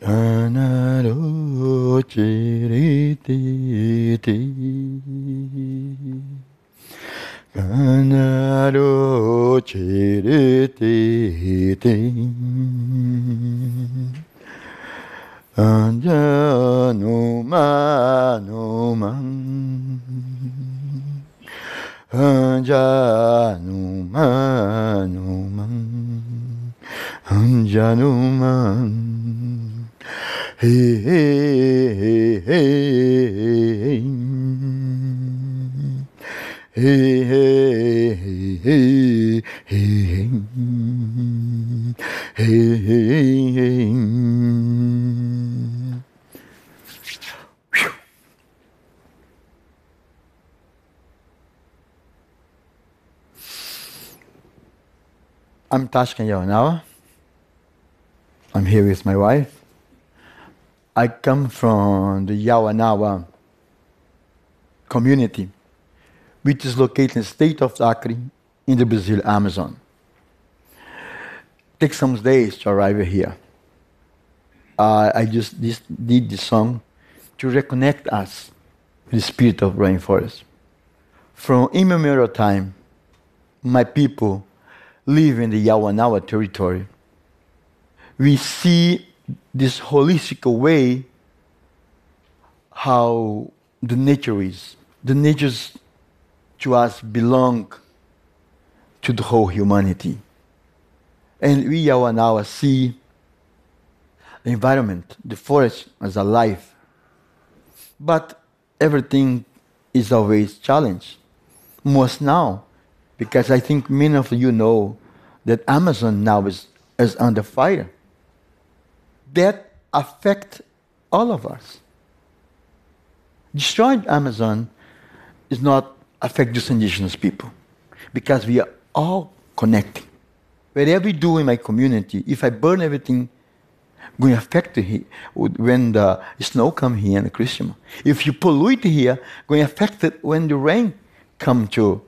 Kanaro chiriti Kanaro chiriti Anjanumanuman Anjanumanuman Anjanuman Hey, I'm Tashka Yawanawa. I'm here with my wife. I come from the Yawanawa community, which is located in the state of Acre in the Brazil Amazon. Take some days to arrive here. Uh, I just this, did this song to reconnect us with the spirit of rainforest. From immemorial time, my people live in the Yawanawa territory. We see this holistic way how the nature is. The natures to us belong to the whole humanity. And we Yawanawa see the environment, the forest as alive. But everything is always challenged. Most now, because I think many of you know that Amazon now is, is under fire that affect all of us. Destroying Amazon is not affect just indigenous people because we are all connected. Whatever we do in my community, if I burn everything, going to affect here when the snow come here in Christmas. If you pollute here, going to affect it when the rain come to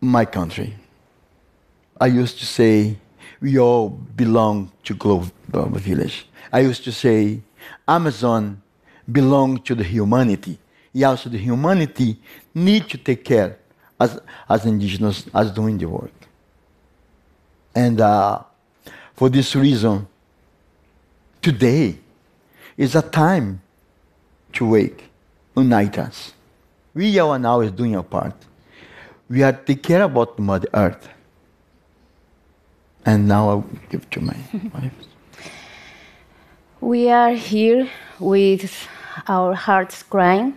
my country. I used to say we all belong to Village. I used to say Amazon belongs to the humanity. Also the humanity need to take care as, as indigenous as doing the work. And uh, for this reason, today is a time to wake, unite us. We are now is doing our part. We are take care about the Mother Earth. And now I'll give to my wife. We are here with our hearts crying.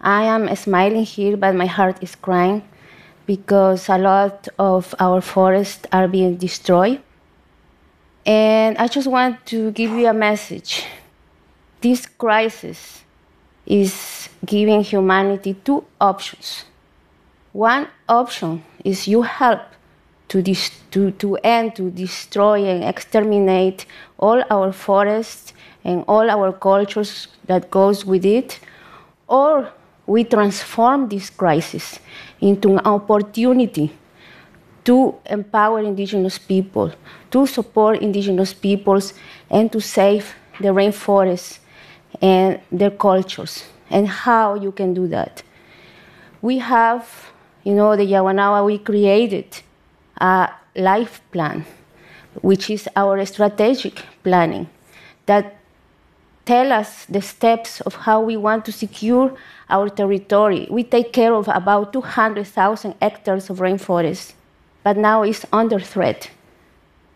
I am smiling here, but my heart is crying because a lot of our forests are being destroyed. And I just want to give you a message. This crisis is giving humanity two options. One option is you help to, to, to end, to destroy and exterminate all our forests and all our cultures that goes with it, or we transform this crisis into an opportunity to empower indigenous people, to support indigenous peoples, and to save the rainforests and their cultures, and how you can do that. We have, you know, the Yawanawa, we created a life plan, which is our strategic planning that tell us the steps of how we want to secure our territory. We take care of about 200,000 hectares of rainforest, but now it's under threat.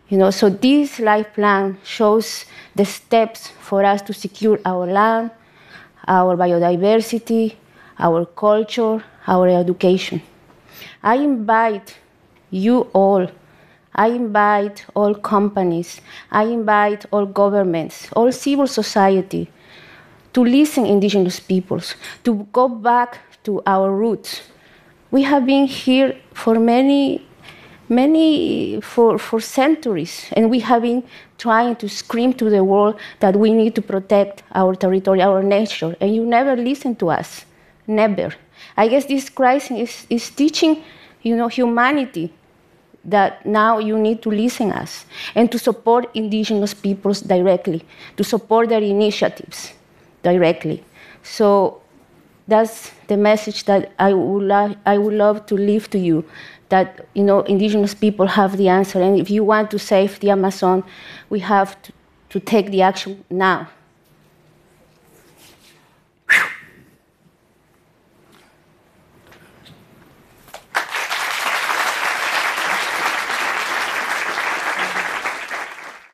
You know, so this life plan shows the steps for us to secure our land, our biodiversity, our culture, our education. I invite you all. I invite all companies, I invite all governments, all civil society to listen indigenous peoples, to go back to our roots. We have been here for many, many, for, for centuries, and we have been trying to scream to the world that we need to protect our territory, our nature, and you never listen to us. Never. I guess this crisis is, is teaching, you know, humanity that now you need to listen us and to support indigenous peoples directly, to support their initiatives directly. So that's the message that I would, I would love to leave to you that you know indigenous people have the answer and if you want to save the amazon we have to, to take the action now